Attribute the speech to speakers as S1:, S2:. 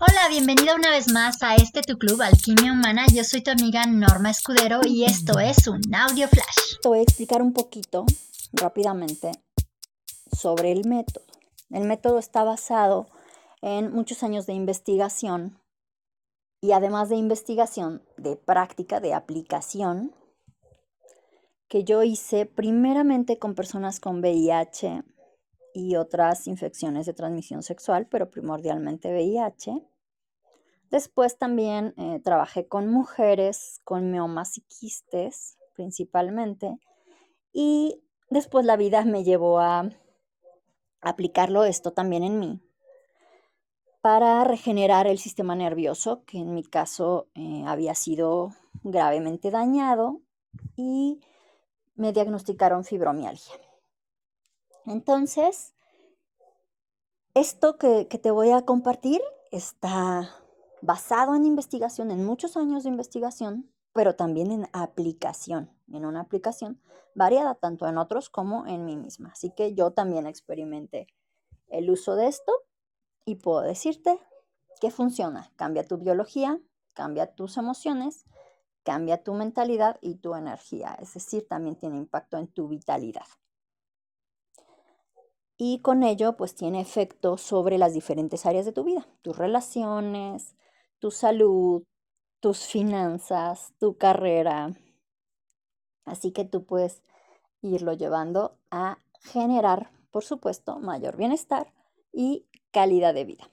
S1: Hola, bienvenida una vez más a este tu club Alquimia Humana. Yo soy tu amiga Norma Escudero y esto es un audio flash.
S2: Te voy a explicar un poquito rápidamente sobre el método. El método está basado en muchos años de investigación y además de investigación, de práctica, de aplicación, que yo hice primeramente con personas con VIH y otras infecciones de transmisión sexual, pero primordialmente VIH. Después también eh, trabajé con mujeres con miomas y quistes principalmente. Y después la vida me llevó a aplicarlo esto también en mí para regenerar el sistema nervioso, que en mi caso eh, había sido gravemente dañado y me diagnosticaron fibromialgia. Entonces, esto que, que te voy a compartir está basado en investigación, en muchos años de investigación, pero también en aplicación, en una aplicación variada tanto en otros como en mí misma. Así que yo también experimenté el uso de esto y puedo decirte que funciona. Cambia tu biología, cambia tus emociones, cambia tu mentalidad y tu energía. Es decir, también tiene impacto en tu vitalidad. Y con ello, pues tiene efecto sobre las diferentes áreas de tu vida, tus relaciones, tu salud, tus finanzas, tu carrera. Así que tú puedes irlo llevando a generar, por supuesto, mayor bienestar y calidad de vida.